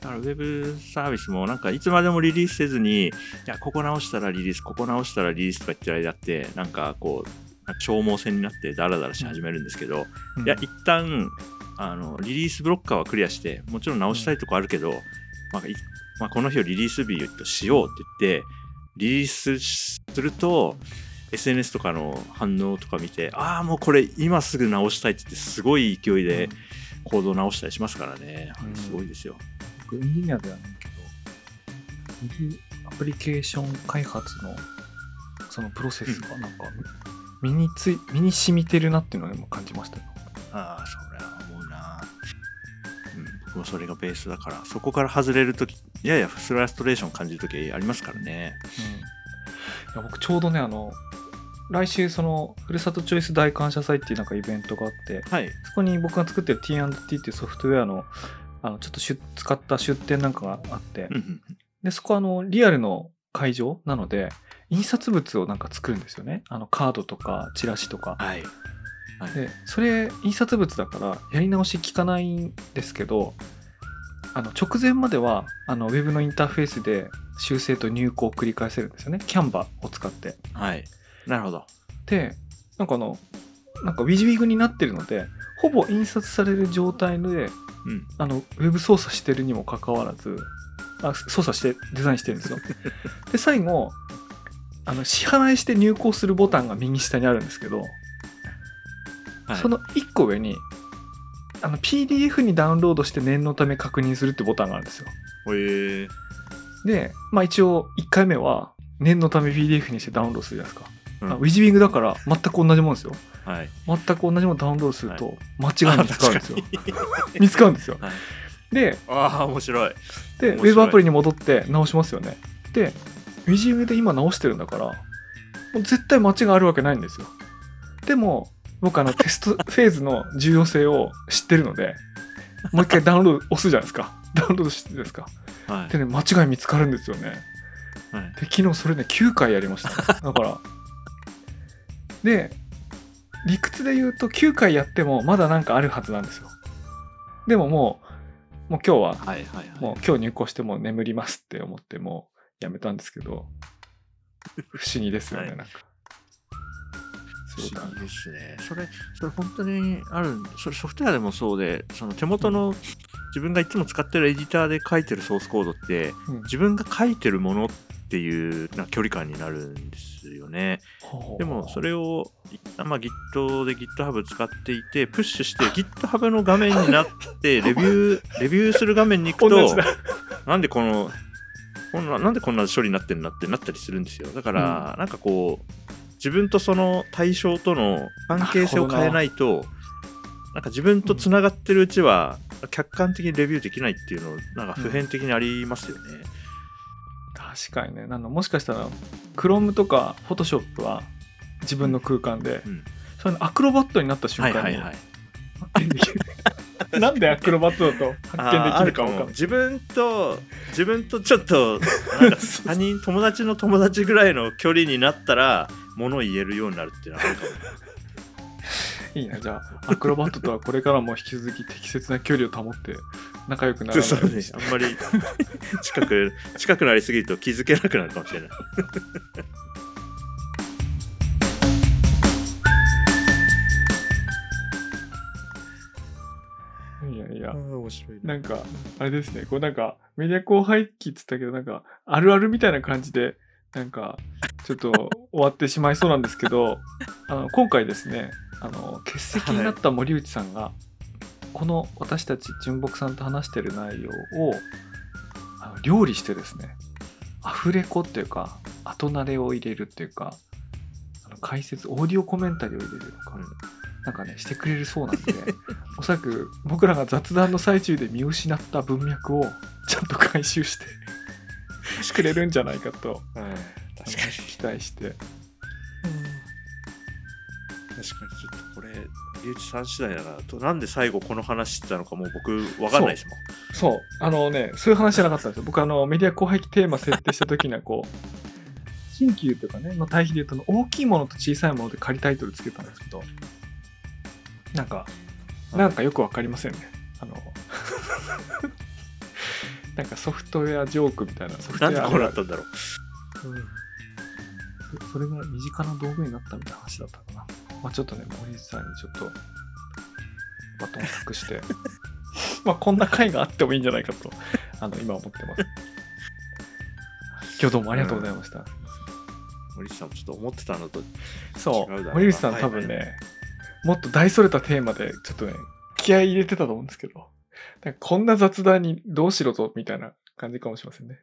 だからウェブサービスもなんかいつまでもリリースせずに、いや、ここ直したらリリース、ここ直したらリリースとか言ってる間って、なんかこう、消耗戦になってダラダラし始めるんですけど、うん。いや、一旦、あの、リリースブロッカーはクリアして、もちろん直したいとこあるけど、まあいまあ、この日をリリース日としようって言って、リリースすると、SNS とかの反応とか見て、ああ、もうこれ今すぐ直したいって言って、すごい勢いでコードを直したりしますからね。うん。すごいですよ。僕エンジニアではないけど、アプリケーション開発のそのプロセスがなんか身につい身に染みてるなっていうのをねもう感じましたよ。ああ、それは思うな。うん、僕もそれがベースだから、そこから外れるとき、ややフラストレーション感じるときありますからね。うん、いや僕ちょうどねあの来週そのふるさとチョイス大感謝祭っていうなんかイベントがあってはい。そこに僕が作ってる T&T っていうソフトウェアのあのちょっと使った出展なんかがあってうんうんでそこはあのリアルの会場なので印刷物をなんか作るんですよねあのカードとかチラシとかはい。でそれ印刷物だからやり直し効かないんですけどあの直前まではあのウェブのインターフェースで修正と入稿を繰り返せるんですよねキャンバを使ってはい。なるほど。でなんかあのなんかウィジウィグになってるのでほぼ印刷される状態でうん。あのウェブ操作してるにもかかわらずあ操作してデザインしてるんですよ <laughs> で最後あの支払いして入稿するボタンが右下にあるんですけど、はい。その1個上にあの PDF にダウンロードして念のため確認するってボタンがあるんですよ。へえ。で、まあ、一応1回目は念のため PDF にしてダウンロードするじゃないですか、うん。あウィジウィングだから全く同じもんですよ。はい。全く同じものダウンロードするはと間違い見つかるんですよ。見つかるんですよ。はい。でああ、面白い。で、ウェブアプリに戻って直しますよね。で、ウィジウムで今直してるんだから、もう絶対間違いあるわけないんですよ。でも、僕あのテスト <laughs> フェーズの重要性を知ってるので、もう一回ダウンロード押すじゃないですか。ダウンロードしてですか。はいで。ね、間違い見つかるんですよね。はい。で、昨日それね、9回やりました。だから、<laughs> で、理屈で言うと9回やってもまだなんかあるはずなんですよ。でももう、もう今日は。もう今日入校してもう眠りますって思ってもうやめたんですけど不思議ですよね、はい。なんか。不そうだ思議ですね。それ、それ本当にあるんそれソフトウェアでもそうで、その手元の自分がいつも使ってるエディターで書いてるソースコードって、うん。自分が書いてるものっていうな距離感になるんですよね。でもそれを、まあ、Git で GitHub 使っていて、プッシュして GitHub の画面になって、<laughs> レビュー、レビューする画面に行くとなんでこの、こんななんでこんな処理になってんだってなったりするんですよ。だから、なんかこう、自分とその対象との関係性を変えないと、なんか自分とつながってるうちは、客観的にレビューできないっていうの、なんか普遍的にありますよね。確かにねなんかもしかしたら Chrome とか Photoshop は自分の空間で、うんそれのアクロバットになった瞬間にはいはいはい。なんでアクロバットだと発見できるか分か自分と自分とちょっとなんか <laughs> そう他人友達の友達ぐらいの距離になったら物を言えるようになるっていうのはあるかも。いいな。じゃあアクロバットとはこれからも引き続き適切な距離を保って仲良くならなうねようにあんまり近く近くなりすぎると気づけなくなるかもしれないいや。面白いなんか、あれですね、こうなんか、メディア後輩期っつったけど、なんか、あるあるみたいな感じで、なんか、ちょっと終わってしまいそうなんですけど、あの今回ですね、あの、欠席になった森内さんが、この私たち純木さんと話してる内容を、あの料理してですね、アフレコっていうか、後慣れを入れるっていうか、あの解説、オーディオコメンタリーを入れるのか、うんなんかね、してくれるそうなんで、<laughs> おそらく僕らが雑談の最中で見失った文脈をちゃんと回収してくれるんじゃないかと確かに。期待して。確かにちょっとこれ龍一さん次第だなと。なんで最後この話してたのかもう僕わかんないですもん。そう、あのね、そういう話じゃなかったんですよ。僕、あの、メディア後輩期テーマ設定した時には、こう、<laughs> 新旧というかね、の対比で言うと、大きいものと小さいもので仮タイトルつけたんですけど、なんか、なんかよくわかりませんね。あの、<laughs> なんかソフトウェアジョークみたいな、ソフトウェアなんでこうなったんだろう。そそれが身近な道具になったみたいな話だったかな。まあちょっとね、森内さんにちょっとバトンを託して、<laughs> まあこんな回があってもいいんじゃないかと、あの、今思ってます。今日どうもありがとうございました。森内さんもちょっと思ってたのとそう。違うだろうな。森内さん多分ね、もっと大それたテーマでちょっとね、気合い入れてたと思うんですけど、なんかこんな雑談にどうしろとみたいな感じかもしれませんね。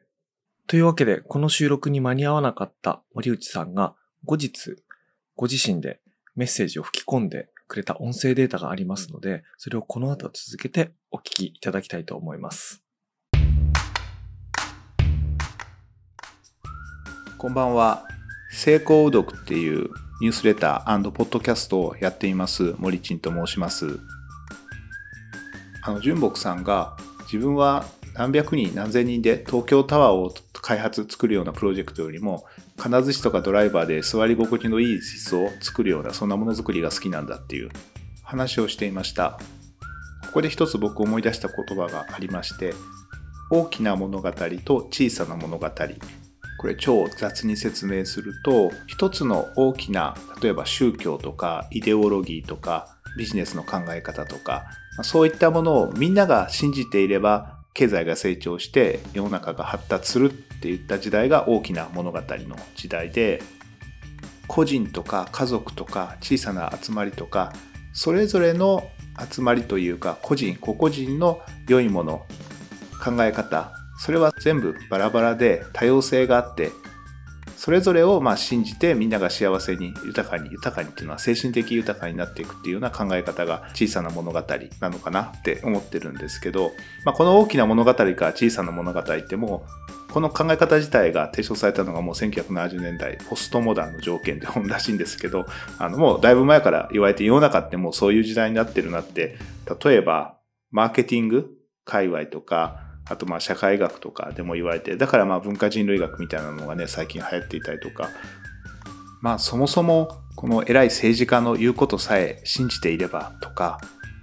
というわけで、この収録に間に合わなかった森内さんが後日、ご自身でメッセージを吹き込んでくれた音声データがありますので、それをこの後続けてお聞きいただきたいと思います。こんばんは。成功うどくっていうニュースレターポッドキャストをやっています森珍と申します。あの純木さんが自分は何百人何千人で東京タワーを開発作るようなプロジェクトよりも金槌とかドライバーで座り心地のいい椅子を作るようなそんなものづくりが好きなんだっていう話をしていました。ここで一つ僕思い出した言葉がありまして大きな物語と小さな物語。これ超雑に説明すると一つの大きな例えば宗教とかイデオロギーとかビジネスの考え方とかそういったものをみんなが信じていれば経済が成長して世の中が発達するっていった時代が大きな物語の時代で個人とか家族とか小さな集まりとかそれぞれの集まりというか個人個々人の良いもの考え方それは全部バラバラで多様性があってそれぞれをま信じてみんなが幸せに豊かに豊かにっていうのは精神的豊かになっていくっていうような考え方が小さな物語なのかなって思ってるんですけど、まあ、この大きな物語か小さな物語ってもこの考え方自体が提唱されたのがもう1970年代ポストモダンの条件で本らしいんですけどあのもうだいぶ前から言われて世の中ってもうそういう時代になってるなって例えばマーケティング界隈とかあとまあ社会学とかでも言われて、だからまあ文化人類学みたいなのがね、最近流行っていたりとか、まあそもそもこの偉い政治家の言うことさえ信じていればとか、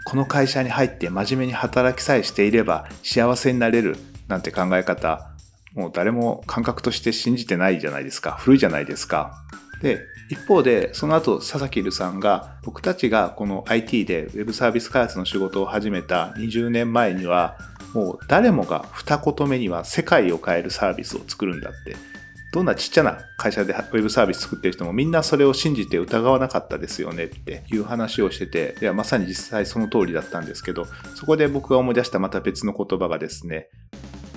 この会社に入って真面目に働きさえしていれば幸せになれるなんて考え方、もう誰も感覚として信じてないじゃないですか。古いじゃないですか。で、一方で、その後、佐々木留さんが、僕たちがこの IT で Web サービス開発の仕事を始めた20年前には、もう誰もが二言目には世界を変えるサービスを作るんだって。どんなちっちゃな会社でウェブサービス作ってる人もみんなそれを信じて疑わなかったですよねっていう話をしてて、いや、まさに実際その通りだったんですけど、そこで僕が思い出したまた別の言葉がですね、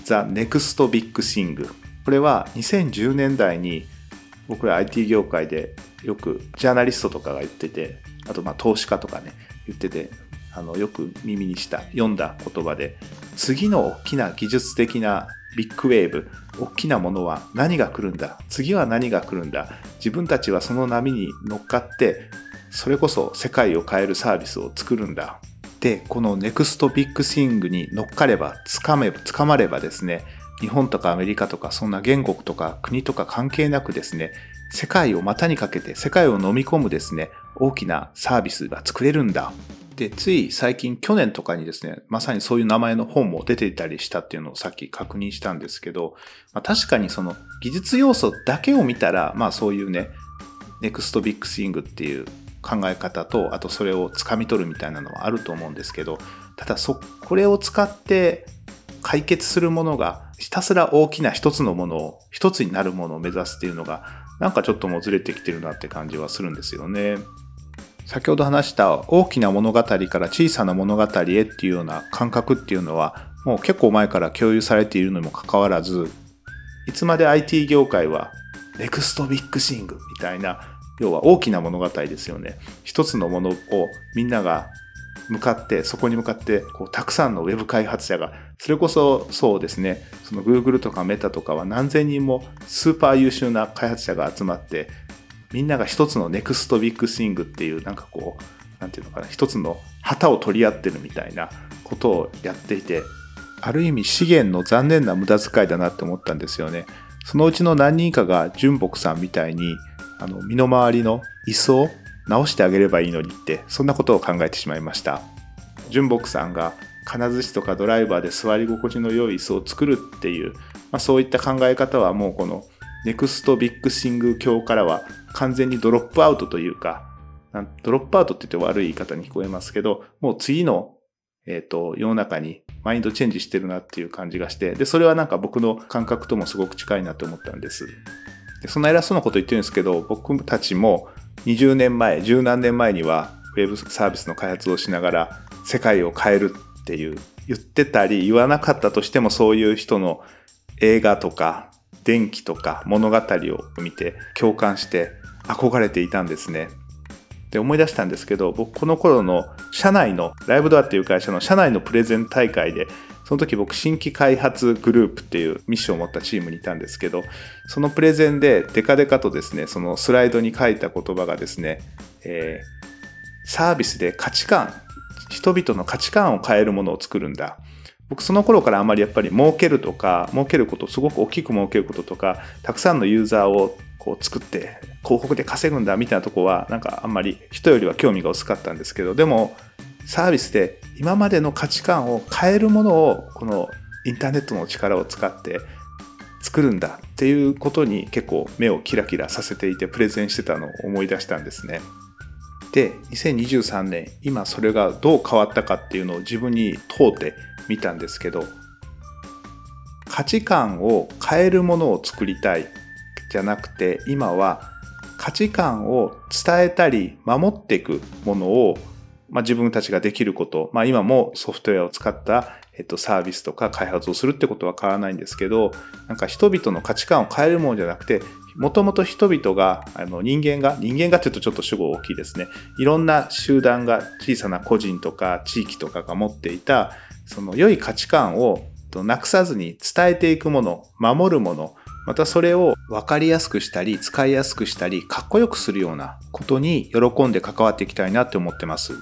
The Next Big Thing。これは2010年代に僕ら IT 業界でよくジャーナリストとかが言ってて、あとまあ投資家とかね、言ってて、あのよく耳にした読んだ言葉で次の大きな技術的なビッグウェーブ大きなものは何が来るんだ次は何が来るんだ自分たちはその波に乗っかってそれこそ世界を変えるサービスを作るんだでこのネクストビッグスイングに乗っかればつかめつかまればですね日本とかアメリカとかそんな言語とか国とか関係なくですね世界を股にかけて世界を飲み込むですね大きなサービスが作れるんだ。で、つい最近去年とかにですね、まさにそういう名前の本も出ていたりしたっていうのをさっき確認したんですけど、まあ、確かにその技術要素だけを見たら、まあそういうね、ネクストビッグスイングっていう考え方と、あとそれを掴み取るみたいなのはあると思うんですけど、ただそ、これを使って解決するものが、ひたすら大きな一つのものを、一つになるものを目指すっていうのが、なんかちょっともずれてきてるなって感じはするんですよね。先ほど話した大きな物語から小さな物語へっていうような感覚っていうのはもう結構前から共有されているのにもかかわらずいつまで IT 業界はネクストビッグシングみたいな要は大きな物語ですよね。一つのものをみんなが向かってそこに向かってこうたくさんのウェブ開発者がそれこそそうですね。その Google とかメタとかは何千人もスーパー優秀な開発者が集まってみんなが一つのネクストビッグスイングっていうなんかこうなんていうのかな一つの旗を取り合ってるみたいなことをやっていてある意味資源の残念な無駄遣いだなって思ったんですよね。そのうちの何人かが純木さんみたいにあの身の回りの椅子を直してあげればいいのにってそんなことを考えてしまいました。純木さんが金槌とかドライバーで座り心地の良い椅子を作るっていう、まあ、そういった考え方はもうこの Next Big Thing 教からは完全にドロップアウトというか、ドロップアウトって言って悪い言い方に聞こえますけど、もう次の、えっ、ー、と、世の中にマインドチェンジしてるなっていう感じがして、で、それはなんか僕の感覚ともすごく近いなと思ったんです。でそんな偉そうなこと言ってるんですけど、僕たちも20年前、十何年前には、ウェブサービスの開発をしながら、世界を変えるっていう言ってたり言わなかったとしてもそういう人の映画とか電気とか物語を見て共感して憧れていたんですね。で思い出したんですけど僕この頃の社内のライブドアっていう会社の社内のプレゼン大会でその時僕新規開発グループっていうミッションを持ったチームにいたんですけどそのプレゼンでデカデカとですねそのスライドに書いた言葉がですね、えーサービスで価値観人々の価値観を変えるものを作るんだ僕その頃からあまりやっぱり儲けるとか儲けることすごく大きく儲けることとかたくさんのユーザーをこう作って広告で稼ぐんだみたいなとこはなんかあんまり人よりは興味が薄かったんですけどでもサービスで今までの価値観を変えるものをこのインターネットの力を使って作るんだっていうことに結構目をキラキラさせていてプレゼンしてたのを思い出したんですね。で2023年今それがどう変わったかっていうのを自分に問うてみたんですけど価値観を変えるものを作りたいじゃなくて今は価値観を伝えたり守っていくものを、まあ、自分たちができること、まあ、今もソフトウェアを使った、えっと、サービスとか開発をするってことは変わらないんですけどなんか人々の価値観を変えるものじゃなくてもともと人々があの人間が人間がっていうとちょっと主語大きいですね。いろんな集団が小さな個人とか地域とかが持っていたその良い価値観をなくさずに伝えていくもの守るものまたそれを分かりやすくしたり使いやすくしたりかっこよくするようなことに喜んで関わっていきたいなって思ってます。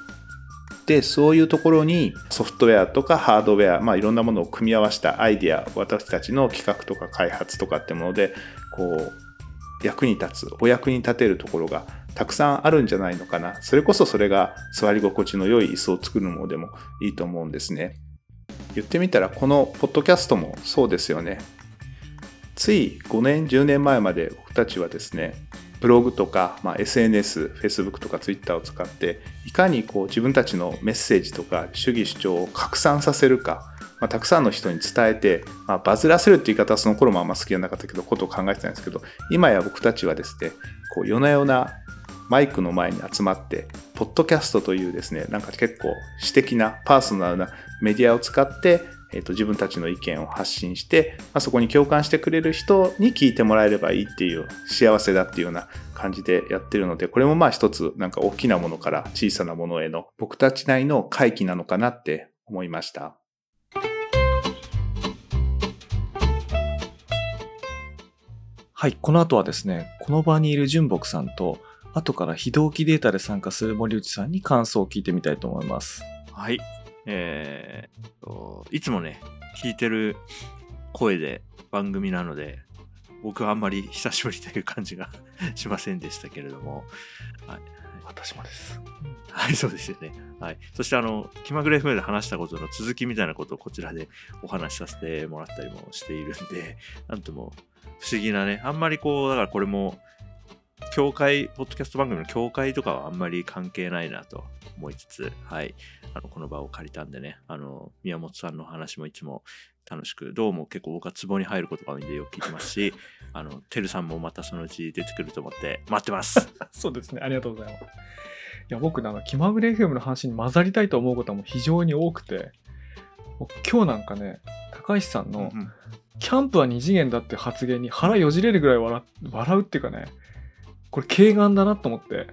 でそういうところにソフトウェアとかハードウェア、まあ、いろんなものを組み合わせたアイデア私たちの企画とか開発とかってものでこう役に立つお役に立てるところがたくさんあるんじゃないのかな。それこそそれが座り心地の良い椅子を作るものでもいいと思うんですね。言ってみたらこのポッドキャストもそうですよね。つい5年10年前まで僕たちはですねブログとか、まあ、SNS、Facebook とか Twitter を使っていかにこう自分たちのメッセージとか主義主張を拡散させるか、まあ、たくさんの人に伝えて、まあ、バズらせるって言い方はその頃もあんま好きじゃなかったけどことを考えてたんですけど今や僕たちはですねこう夜な夜なマイクの前に集まってポッドキャストというですねなんか結構私的なパーソナルなメディアを使ってえー、と自分たちの意見を発信して、まあ、そこに共感してくれる人に聞いてもらえればいいっていう幸せだっていうような感じでやってるのでこれもまあ一つなんか大きなものから小さなものへの僕たちなりの回帰なのかなって思いました。はい、この後はですね、この場にいる純木さんと、後から非同期データで参加する森内さんに感想を聞いてみたいと思います。はい。えーいつもね、聞いてる声で番組なので、僕はあんまり久しぶりという感じがしませんでしたけれども、はい。私もです。はい、そうですよね。はい。そして、あの、気まぐれ FM で話したことの続きみたいなことをこちらでお話しさせてもらったりもしているんで、なんとも不思議なね、あんまりこう、だからこれも、教会、ポッドキャスト番組の教会とかはあんまり関係ないなと思いつつ、はい。あの、この場を借りたんでね、あの、宮本さんの話もいつも楽しく、どうも結構僕はツボに入ることが多いんでよく聞いてますし、<laughs> あの、てるさんもまたそのうち出てくると思って待ってます。<laughs> そうですね。ありがとうございます。いや、僕ね、あの、気まぐれ FM の話に混ざりたいと思うことはもう非常に多くて、今日なんかね、高橋さんの、うんキャンプは二次元だって発言に腹よじれるぐらい笑笑うっていうかね、これ軽眼だなと思って、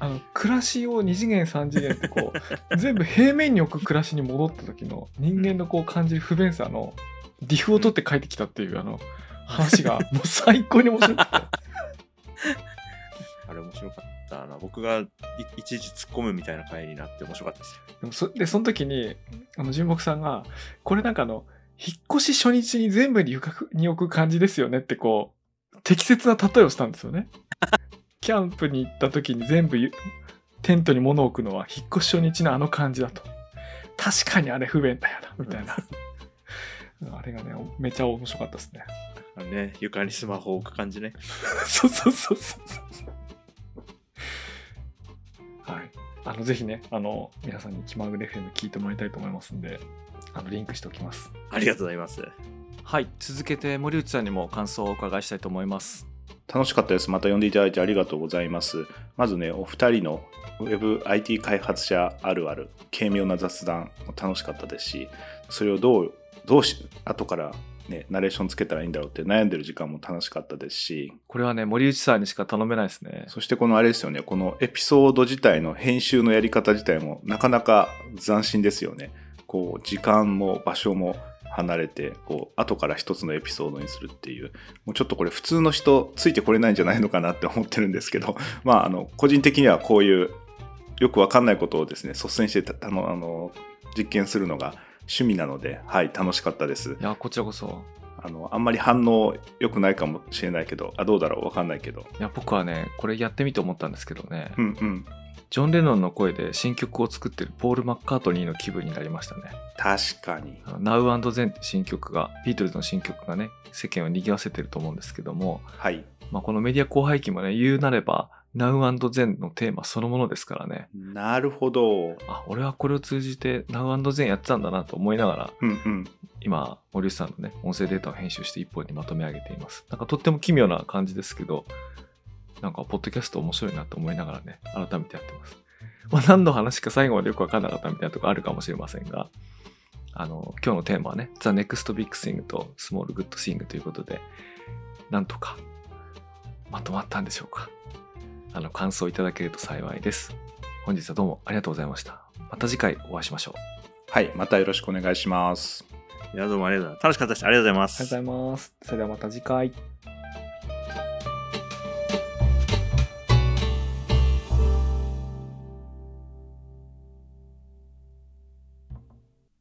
あの、暮らしを二次元三次元ってこう、<laughs> 全部平面に置く暮らしに戻った時の人間のこう感じる不便さのディフを取って帰ってきたっていうあの話が <laughs> もう最高に面白くて。<laughs> あれ面白かったな。僕がいいちいち突っ込むみたいな回になって面白かったですよ。でもそで、その時に、あの、純木さんが、これなんかあの、引っ越し初日に全部に置く感じですよねってこう、適切な例えをしたんですよね。<laughs> キャンプに行った時に全部ゆテントに物を置くのは引っ越し初日のあの感じだと。確かにあれ不便だよな、みたいな。あれがね、めちゃ面白かったですね。ね、床にスマホを置く感じね。<laughs> そうそうそうそうそう。はい。あの、ぜひね、あの、皆さんに気まぐれ FM 聞いてもらいたいと思いますんで、あの、リンクしておきます。ありがとうございます。はい。続けて森内さんにも感想をお伺いしたいと思います。楽しかったです。また呼んでいただいてありがとうございます。まずね、お二人の WebIT 開発者あるある、軽妙な雑談も楽しかったですし、それをどう、どうし、後からね、ナレーションつけたらいいんだろうって悩んでる時間も楽しかったですし、これはね、森内さんにしか頼めないですね。そしてこのあれですよね、このエピソード自体の編集のやり方自体もなかなか斬新ですよね。こう時間も場所も離れてこう後から一つのエピソードにするっていう。もうちょっとこれ普通の人ついてこれないんじゃないのかなって思ってるんですけど。<laughs> まああの個人的にはこういうよくわかんないことをですね率先してのあの実験するのが趣味なのではい楽しかったです。いやこちらこそ。あのあんまり反応良くないかもしれないけどあどうだろう？わかんないけど。いや僕はねこれやってみて思ったんですけどね、うんうんジョン・レノンの声で新曲を作ってるポール・マッカートニーの気分になりましたね。確かに Now and Then って新曲が、ビートルズの新曲がね、世間を賑わせてると思うんですけども、はいまあ、このメディア広背景もね、言うなれば、Now and Then のテーマそのものですからね。なるほどあ、俺はこれを通じて Now and Then やってたんだなと思いながら、うんうん今、森内さんのね、音声データを編集して一本にまとめ上げています。なんかとっても奇妙な感じですけど、なんか、ポッドキャスト面白いなと思いながらね、改めてやってます。<laughs> まあ、何の話か最後までよくわかんなかったみたいなとこあるかもしれませんが、あの、今日のテーマはね、The Next Big Thing と Small Good Thing ということで、なんとか、まとまったんでしょうか。あの、感想いただけると幸いです。本日はどうもありがとうございました。また次回お会いしましょう。はいまたよろしくお願いしますいや、どうもありがとうございます。楽しかったです。ありがとうございます。ありがとうございます。それではまた次回。